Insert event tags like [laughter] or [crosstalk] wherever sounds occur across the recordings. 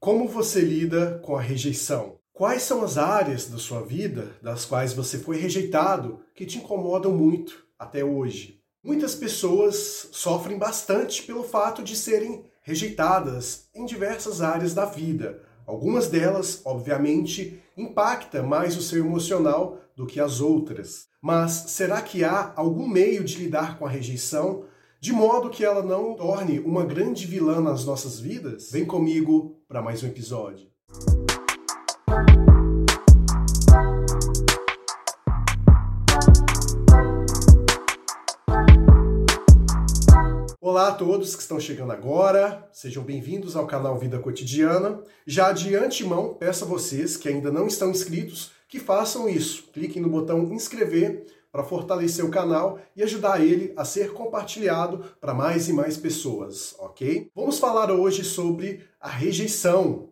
Como você lida com a rejeição? Quais são as áreas da sua vida das quais você foi rejeitado que te incomodam muito até hoje? Muitas pessoas sofrem bastante pelo fato de serem rejeitadas em diversas áreas da vida. Algumas delas, obviamente, impactam mais o seu emocional do que as outras. Mas será que há algum meio de lidar com a rejeição de modo que ela não torne uma grande vilã nas nossas vidas? Vem comigo para mais um episódio. Olá a todos que estão chegando agora, sejam bem-vindos ao canal Vida Cotidiana. Já de antemão, peço a vocês que ainda não estão inscritos que façam isso. Cliquem no botão inscrever para fortalecer o canal e ajudar ele a ser compartilhado para mais e mais pessoas, ok? Vamos falar hoje sobre a rejeição.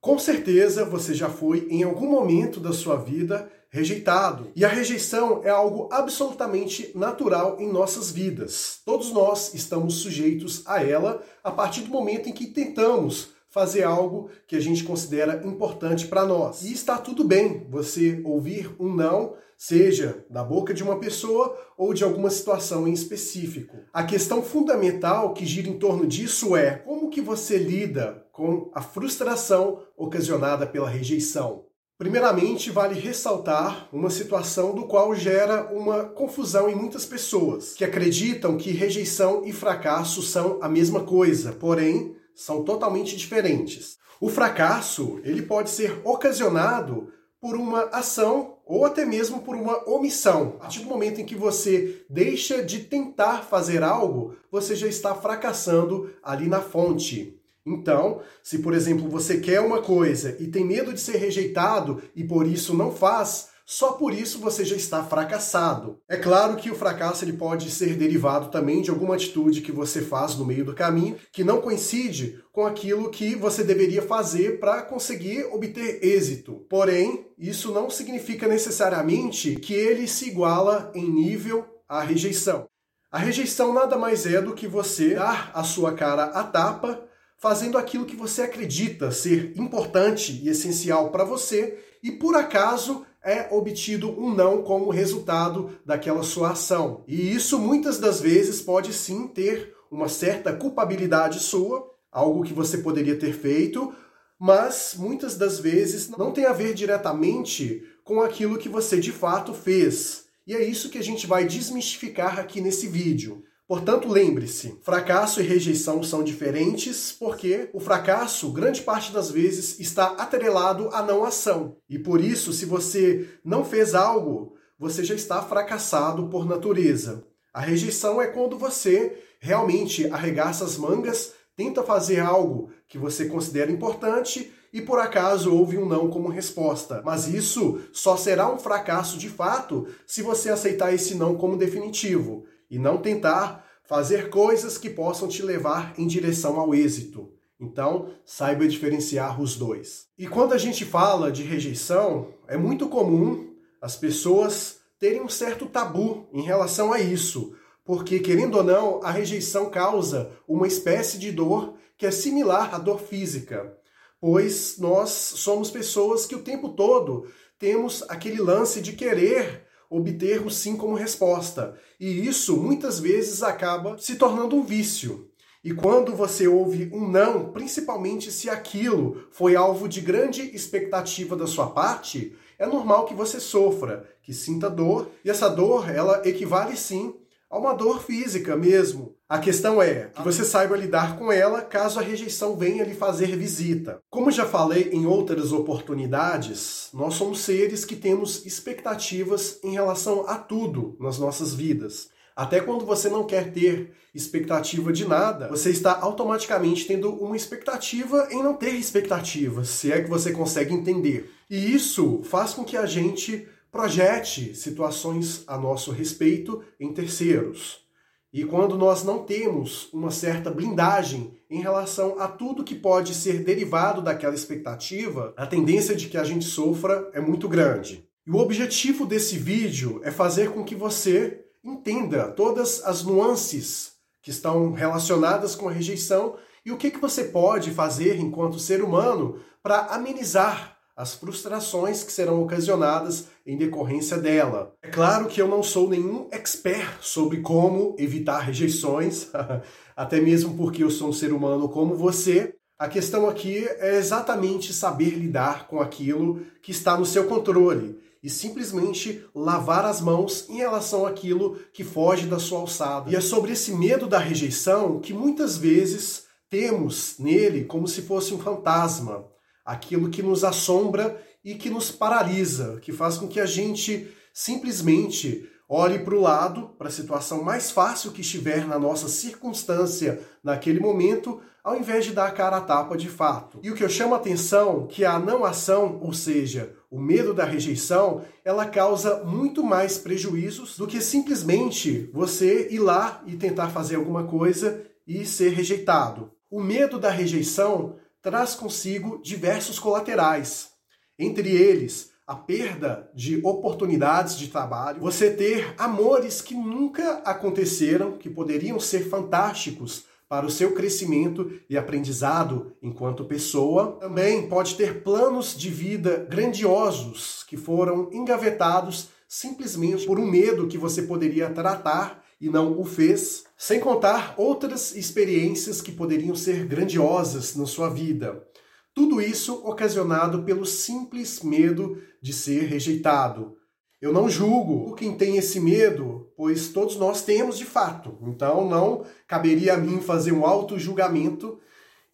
Com certeza você já foi em algum momento da sua vida rejeitado. E a rejeição é algo absolutamente natural em nossas vidas. Todos nós estamos sujeitos a ela a partir do momento em que tentamos fazer algo que a gente considera importante para nós. E está tudo bem você ouvir um não seja da boca de uma pessoa ou de alguma situação em específico. A questão fundamental que gira em torno disso é como que você lida com a frustração ocasionada pela rejeição. Primeiramente, vale ressaltar uma situação do qual gera uma confusão em muitas pessoas, que acreditam que rejeição e fracasso são a mesma coisa, porém são totalmente diferentes. O fracasso, ele pode ser ocasionado por uma ação ou até mesmo por uma omissão. A partir do momento em que você deixa de tentar fazer algo, você já está fracassando ali na fonte. Então, se por exemplo você quer uma coisa e tem medo de ser rejeitado e por isso não faz, só por isso você já está fracassado. É claro que o fracasso ele pode ser derivado também de alguma atitude que você faz no meio do caminho que não coincide com aquilo que você deveria fazer para conseguir obter êxito. Porém, isso não significa necessariamente que ele se iguala em nível à rejeição. A rejeição nada mais é do que você dar a sua cara à tapa fazendo aquilo que você acredita ser importante e essencial para você e por acaso é obtido um não como resultado daquela sua ação. E isso muitas das vezes pode sim ter uma certa culpabilidade sua, algo que você poderia ter feito, mas muitas das vezes não tem a ver diretamente com aquilo que você de fato fez. E é isso que a gente vai desmistificar aqui nesse vídeo. Portanto, lembre-se, fracasso e rejeição são diferentes porque o fracasso, grande parte das vezes, está atrelado à não ação. E por isso, se você não fez algo, você já está fracassado por natureza. A rejeição é quando você realmente arregaça as mangas, tenta fazer algo que você considera importante e por acaso houve um não como resposta. Mas isso só será um fracasso de fato se você aceitar esse não como definitivo e não tentar fazer coisas que possam te levar em direção ao êxito. Então, saiba diferenciar os dois. E quando a gente fala de rejeição, é muito comum as pessoas terem um certo tabu em relação a isso, porque, querendo ou não, a rejeição causa uma espécie de dor que é similar à dor física, pois nós somos pessoas que o tempo todo temos aquele lance de querer obter o sim como resposta. E isso muitas vezes acaba se tornando um vício. E quando você ouve um não, principalmente se aquilo foi alvo de grande expectativa da sua parte, é normal que você sofra, que sinta dor, e essa dor, ela equivale sim a uma dor física mesmo. A questão é que você saiba lidar com ela caso a rejeição venha lhe fazer visita. Como já falei em outras oportunidades, nós somos seres que temos expectativas em relação a tudo nas nossas vidas. Até quando você não quer ter expectativa de nada, você está automaticamente tendo uma expectativa em não ter expectativas, se é que você consegue entender. E isso faz com que a gente projete situações a nosso respeito em terceiros. E quando nós não temos uma certa blindagem em relação a tudo que pode ser derivado daquela expectativa, a tendência de que a gente sofra é muito grande. E o objetivo desse vídeo é fazer com que você entenda todas as nuances que estão relacionadas com a rejeição E o que, que você pode fazer enquanto ser humano para amenizar as frustrações que serão ocasionadas em decorrência dela. É claro que eu não sou nenhum expert sobre como evitar rejeições, [laughs] até mesmo porque eu sou um ser humano como você. A questão aqui é exatamente saber lidar com aquilo que está no seu controle e simplesmente lavar as mãos em relação àquilo que foge da sua alçada. E é sobre esse medo da rejeição que muitas vezes temos nele como se fosse um fantasma aquilo que nos assombra e que nos paralisa, que faz com que a gente simplesmente olhe para o lado, para a situação mais fácil que estiver na nossa circunstância naquele momento, ao invés de dar a cara a tapa de fato. E o que eu chamo a atenção que a não ação, ou seja, o medo da rejeição, ela causa muito mais prejuízos do que simplesmente você ir lá e tentar fazer alguma coisa e ser rejeitado. O medo da rejeição traz consigo diversos colaterais, entre eles a perda de oportunidades de trabalho, você ter amores que nunca aconteceram, que poderiam ser fantásticos para o seu crescimento e aprendizado enquanto pessoa. Também pode ter planos de vida grandiosos que foram engavetados simplesmente por um medo que você poderia tratar e não o fez, sem contar outras experiências que poderiam ser grandiosas na sua vida. Tudo isso ocasionado pelo simples medo de ser rejeitado. Eu não julgo quem tem esse medo, pois todos nós temos de fato. Então não caberia a mim fazer um auto-julgamento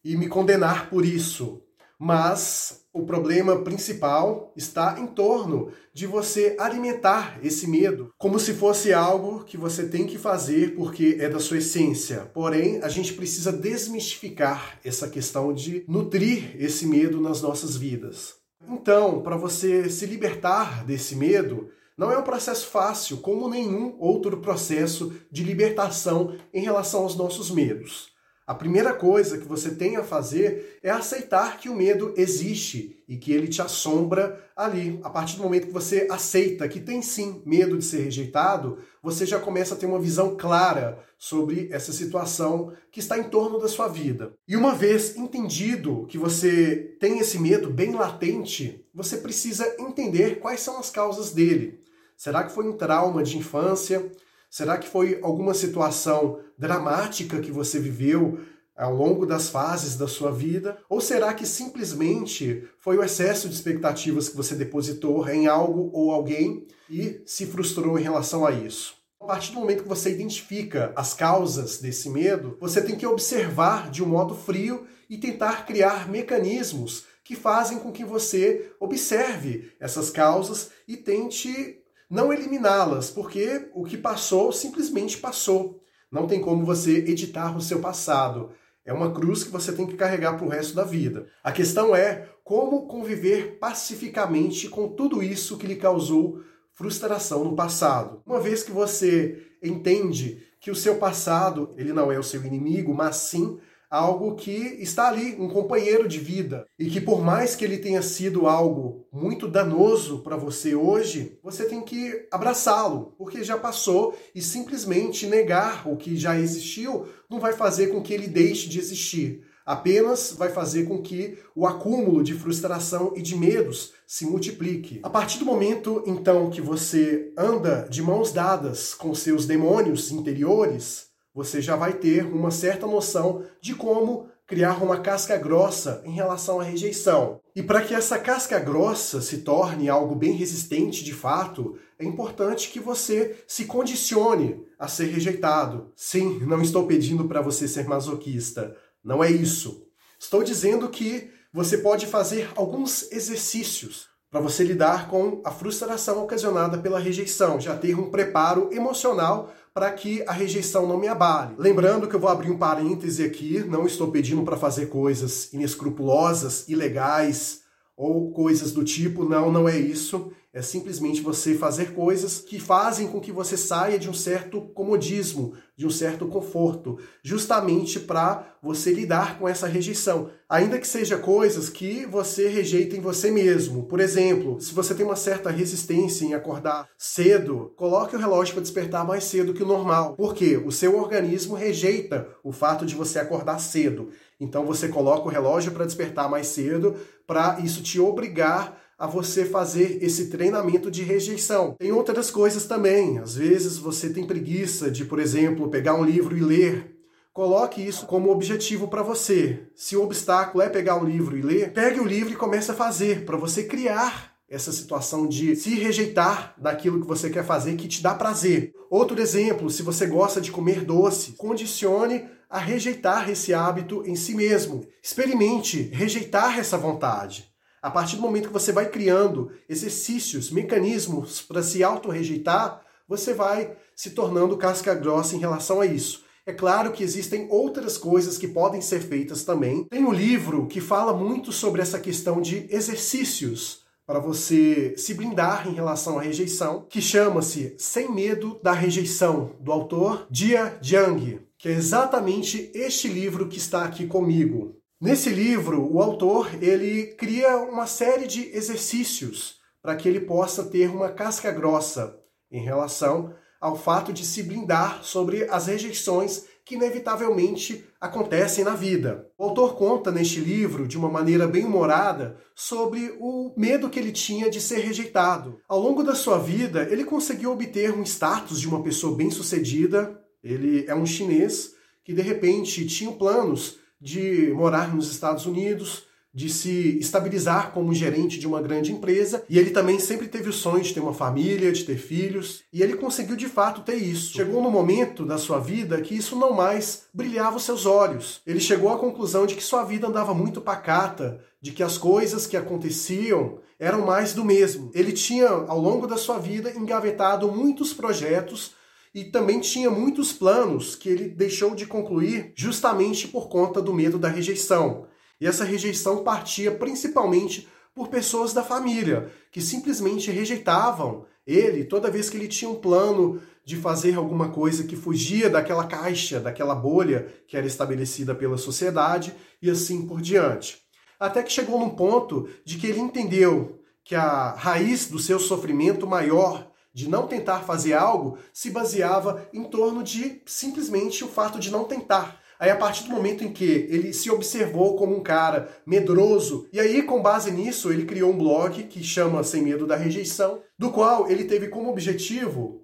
e me condenar por isso. Mas o problema principal está em torno de você alimentar esse medo como se fosse algo que você tem que fazer porque é da sua essência. Porém, a gente precisa desmistificar essa questão de nutrir esse medo nas nossas vidas. Então, para você se libertar desse medo, não é um processo fácil, como nenhum outro processo de libertação em relação aos nossos medos. A primeira coisa que você tem a fazer é aceitar que o medo existe e que ele te assombra ali. A partir do momento que você aceita que tem sim medo de ser rejeitado, você já começa a ter uma visão clara sobre essa situação que está em torno da sua vida. E uma vez entendido que você tem esse medo bem latente, você precisa entender quais são as causas dele. Será que foi um trauma de infância? Será que foi alguma situação dramática que você viveu ao longo das fases da sua vida? Ou será que simplesmente foi o excesso de expectativas que você depositou em algo ou alguém e se frustrou em relação a isso? A partir do momento que você identifica as causas desse medo, você tem que observar de um modo frio e tentar criar mecanismos que fazem com que você observe essas causas e tente não eliminá-las, porque o que passou simplesmente passou. Não tem como você editar o seu passado. É uma cruz que você tem que carregar para o resto da vida. A questão é como conviver pacificamente com tudo isso que lhe causou frustração no passado. Uma vez que você entende que o seu passado ele não é o seu inimigo, mas sim algo que está ali, um companheiro de vida. E que por mais que ele tenha sido algo muito danoso para você hoje, você tem que abraçá-lo, porque já passou e simplesmente negar o que já existiu não vai fazer com que ele deixe de existir. Apenas vai fazer com que o acúmulo de frustração e de medos se multiplique. A partir do momento, então, que você anda de mãos dadas com seus demônios interiores, você já vai ter uma certa noção de como criar uma casca grossa em relação à rejeição. E para que essa casca grossa se torne algo bem resistente de fato, é importante que você se condicione a ser rejeitado. Sim, não estou pedindo para você ser masoquista. Não é isso. Estou dizendo que você pode fazer alguns exercícios para você lidar com a frustração ocasionada pela rejeição, já ter um preparo emocional para que a rejeição não me abale. Lembrando que eu vou abrir um parêntese aqui, não estou pedindo para fazer coisas inescrupulosas, ilegais ou coisas do tipo. Não, não é isso. É simplesmente você fazer coisas que fazem com que você saia de um certo comodismo, de um certo conforto, justamente para você lidar com essa rejeição. Ainda que seja coisas que você rejeita em você mesmo. Por exemplo, se você tem uma certa resistência em acordar cedo, coloque o relógio para despertar mais cedo que o normal. Por quê? O seu organismo rejeita o fato de você acordar cedo. Então você coloca o relógio para despertar mais cedo, para isso te obrigar a você fazer esse treinamento de rejeição. Tem outras coisas também. Às vezes você tem preguiça de, por exemplo, pegar um livro e ler. Coloque isso como objetivo para você. Se o obstáculo é pegar um livro e ler, pegue o livro e comece a fazer, para você criar essa situação de se rejeitar daquilo que você quer fazer que te dá prazer. Outro exemplo, se você gosta de comer doce, condicione a rejeitar esse hábito em si mesmo. Experimente rejeitar essa vontade. A partir do momento que você vai criando exercícios, mecanismos para se auto-rejeitar, você vai se tornando casca grossa em relação a isso. É claro que existem outras coisas que podem ser feitas também. Tem um livro que fala muito sobre essa questão de exercícios para você se blindar em relação à rejeição, que chama-se Sem Medo da Rejeição, do autor Jia Jiang, que é exatamente este livro que está aqui comigo. Nesse livro, o autor ele cria uma série de exercícios para que ele possa ter uma casca grossa em relação ao fato de se blindar sobre as rejeições que inevitavelmente acontecem na vida. O autor conta neste livro, de uma maneira bem humorada, sobre o medo que ele tinha de ser rejeitado. Ao longo da sua vida, ele conseguiu obter um status de uma pessoa bem-sucedida. Ele é um chinês que de repente tinha planos de morar nos Estados Unidos, de se estabilizar como gerente de uma grande empresa, e ele também sempre teve o sonho de ter uma família, de ter filhos, e ele conseguiu de fato ter isso. Chegou no momento da sua vida que isso não mais brilhava os seus olhos. Ele chegou à conclusão de que sua vida andava muito pacata, de que as coisas que aconteciam eram mais do mesmo. Ele tinha, ao longo da sua vida, engavetado muitos projetos e também tinha muitos planos que ele deixou de concluir justamente por conta do medo da rejeição. E essa rejeição partia principalmente por pessoas da família, que simplesmente rejeitavam ele toda vez que ele tinha um plano de fazer alguma coisa que fugia daquela caixa, daquela bolha que era estabelecida pela sociedade e assim por diante. Até que chegou num ponto de que ele entendeu que a raiz do seu sofrimento maior de não tentar fazer algo se baseava em torno de simplesmente o fato de não tentar. Aí, a partir do momento em que ele se observou como um cara medroso, e aí, com base nisso, ele criou um blog que chama Sem Medo da Rejeição, do qual ele teve como objetivo,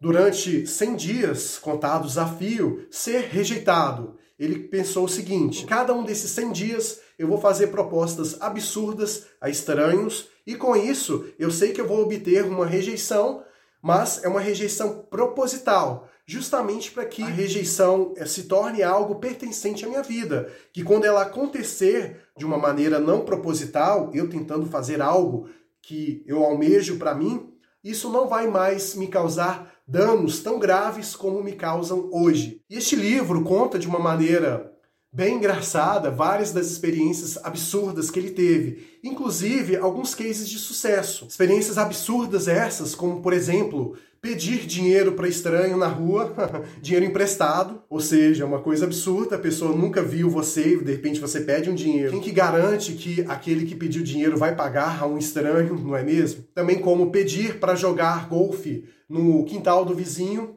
durante 100 dias contados a fio, ser rejeitado. Ele pensou o seguinte: cada um desses 100 dias eu vou fazer propostas absurdas a estranhos, e com isso eu sei que eu vou obter uma rejeição mas é uma rejeição proposital, justamente para que a rejeição eh, se torne algo pertencente à minha vida, que quando ela acontecer de uma maneira não proposital, eu tentando fazer algo que eu almejo para mim, isso não vai mais me causar danos tão graves como me causam hoje. E este livro conta de uma maneira bem engraçada várias das experiências absurdas que ele teve, inclusive alguns cases de sucesso. Experiências absurdas essas, como por exemplo, pedir dinheiro para estranho na rua, [laughs] dinheiro emprestado, ou seja, uma coisa absurda, a pessoa nunca viu você e de repente você pede um dinheiro. Quem que garante que aquele que pediu dinheiro vai pagar a um estranho, não é mesmo? Também como pedir para jogar golfe no quintal do vizinho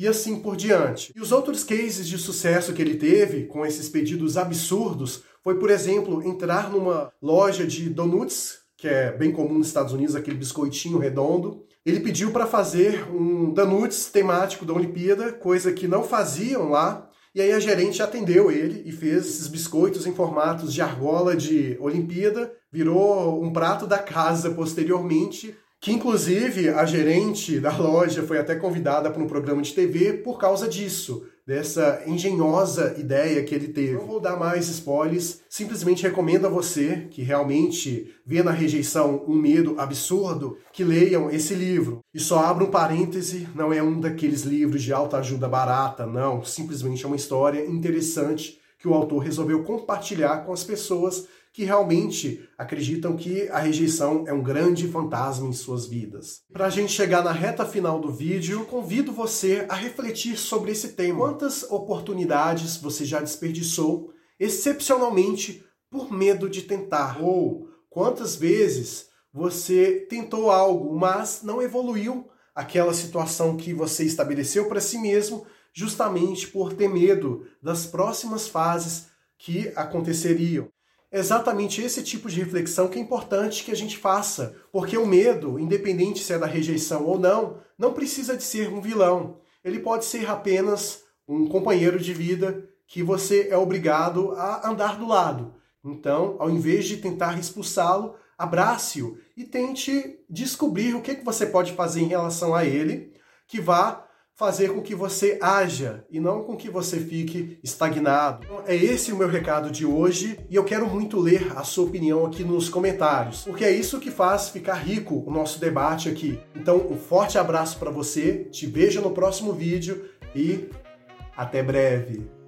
e assim por diante. E os outros cases de sucesso que ele teve com esses pedidos absurdos foi, por exemplo, entrar numa loja de donuts, que é bem comum nos Estados Unidos, aquele biscoitinho redondo. Ele pediu para fazer um donuts temático da Olimpíada, coisa que não faziam lá. E aí a gerente atendeu ele e fez esses biscoitos em formatos de argola de Olimpíada, virou um prato da casa posteriormente que inclusive a gerente da loja foi até convidada para um programa de TV por causa disso, dessa engenhosa ideia que ele teve. Não vou dar mais spoilers, simplesmente recomendo a você que realmente vê na rejeição um medo absurdo, que leiam esse livro. E só abro um parêntese, não é um daqueles livros de alta ajuda barata, não, simplesmente é uma história interessante que o autor resolveu compartilhar com as pessoas que realmente acreditam que a rejeição é um grande fantasma em suas vidas. Para a gente chegar na reta final do vídeo, convido você a refletir sobre esse tema. Quantas oportunidades você já desperdiçou, excepcionalmente por medo de tentar? Ou quantas vezes você tentou algo, mas não evoluiu aquela situação que você estabeleceu para si mesmo, justamente por ter medo das próximas fases que aconteceriam. Exatamente esse tipo de reflexão que é importante que a gente faça, porque o medo, independente se é da rejeição ou não, não precisa de ser um vilão. Ele pode ser apenas um companheiro de vida que você é obrigado a andar do lado. Então, ao invés de tentar expulsá-lo, abrace-o e tente descobrir o que você pode fazer em relação a ele que vá fazer com que você haja e não com que você fique estagnado. Então, é esse o meu recado de hoje e eu quero muito ler a sua opinião aqui nos comentários, porque é isso que faz ficar rico o nosso debate aqui. Então, um forte abraço para você, te vejo no próximo vídeo e até breve.